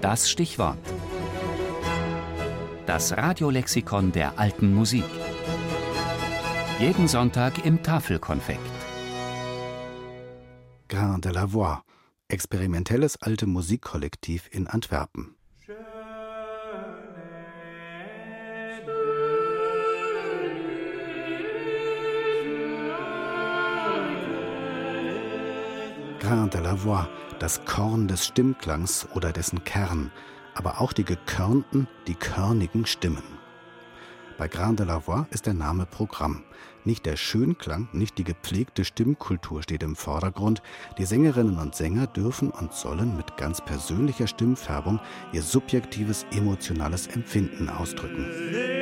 Das Stichwort. Das Radiolexikon der alten Musik. Jeden Sonntag im Tafelkonfekt. Grain de la Voix, experimentelles alte Musikkollektiv in Antwerpen. Grain de la Voix, das Korn des Stimmklangs oder dessen Kern, aber auch die gekörnten, die körnigen Stimmen. Bei Grain de la Voix ist der Name Programm. Nicht der Schönklang, nicht die gepflegte Stimmkultur steht im Vordergrund. Die Sängerinnen und Sänger dürfen und sollen mit ganz persönlicher Stimmfärbung ihr subjektives emotionales Empfinden ausdrücken.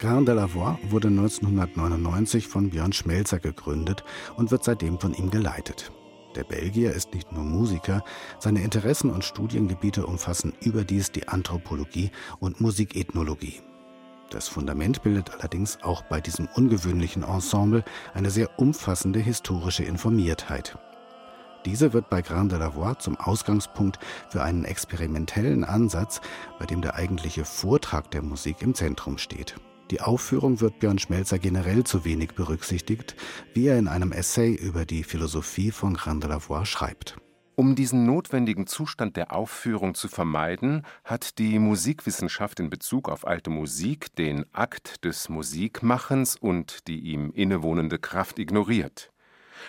Grain de la Voix wurde 1999 von Björn Schmelzer gegründet und wird seitdem von ihm geleitet. Der Belgier ist nicht nur Musiker, seine Interessen und Studiengebiete umfassen überdies die Anthropologie und Musikethnologie. Das Fundament bildet allerdings auch bei diesem ungewöhnlichen Ensemble eine sehr umfassende historische Informiertheit. Diese wird bei Grain de la Voix zum Ausgangspunkt für einen experimentellen Ansatz, bei dem der eigentliche Vortrag der Musik im Zentrum steht. Die Aufführung wird Björn Schmelzer generell zu wenig berücksichtigt, wie er in einem Essay über die Philosophie von Grand de la Voix schreibt. Um diesen notwendigen Zustand der Aufführung zu vermeiden, hat die Musikwissenschaft in Bezug auf alte Musik den Akt des Musikmachens und die ihm innewohnende Kraft ignoriert.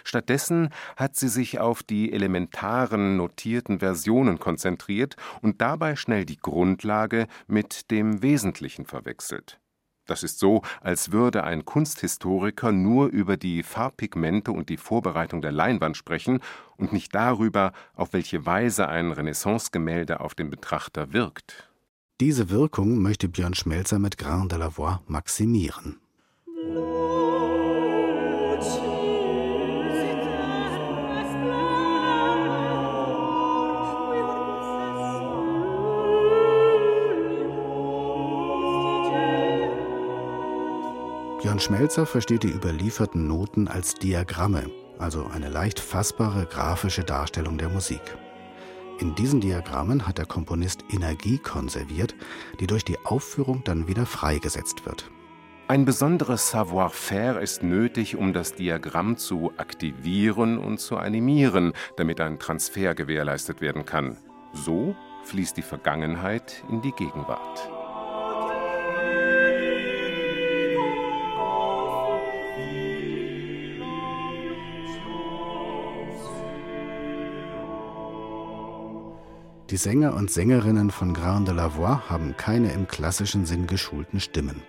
Stattdessen hat sie sich auf die elementaren notierten Versionen konzentriert und dabei schnell die Grundlage mit dem Wesentlichen verwechselt. Das ist so, als würde ein Kunsthistoriker nur über die Farbpigmente und die Vorbereitung der Leinwand sprechen und nicht darüber, auf welche Weise ein Renaissancegemälde auf den Betrachter wirkt. Diese Wirkung möchte Björn Schmelzer mit Grain de la Voix maximieren. Björn Schmelzer versteht die überlieferten Noten als Diagramme, also eine leicht fassbare grafische Darstellung der Musik. In diesen Diagrammen hat der Komponist Energie konserviert, die durch die Aufführung dann wieder freigesetzt wird. Ein besonderes Savoir-faire ist nötig, um das Diagramm zu aktivieren und zu animieren, damit ein Transfer gewährleistet werden kann. So fließt die Vergangenheit in die Gegenwart. Die Sänger und Sängerinnen von Grain de la Voix haben keine im klassischen Sinn geschulten Stimmen.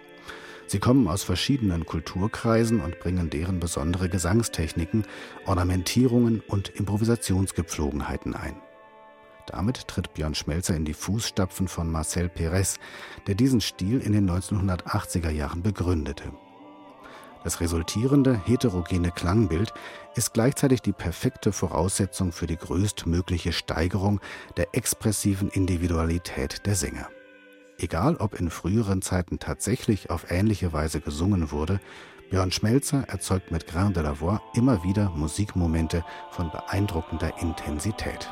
Sie kommen aus verschiedenen Kulturkreisen und bringen deren besondere Gesangstechniken, Ornamentierungen und Improvisationsgepflogenheiten ein. Damit tritt Björn Schmelzer in die Fußstapfen von Marcel Perez, der diesen Stil in den 1980er Jahren begründete. Das resultierende heterogene Klangbild ist gleichzeitig die perfekte Voraussetzung für die größtmögliche Steigerung der expressiven Individualität der Sänger. Egal, ob in früheren Zeiten tatsächlich auf ähnliche Weise gesungen wurde, Björn Schmelzer erzeugt mit Grain de la Voix immer wieder Musikmomente von beeindruckender Intensität.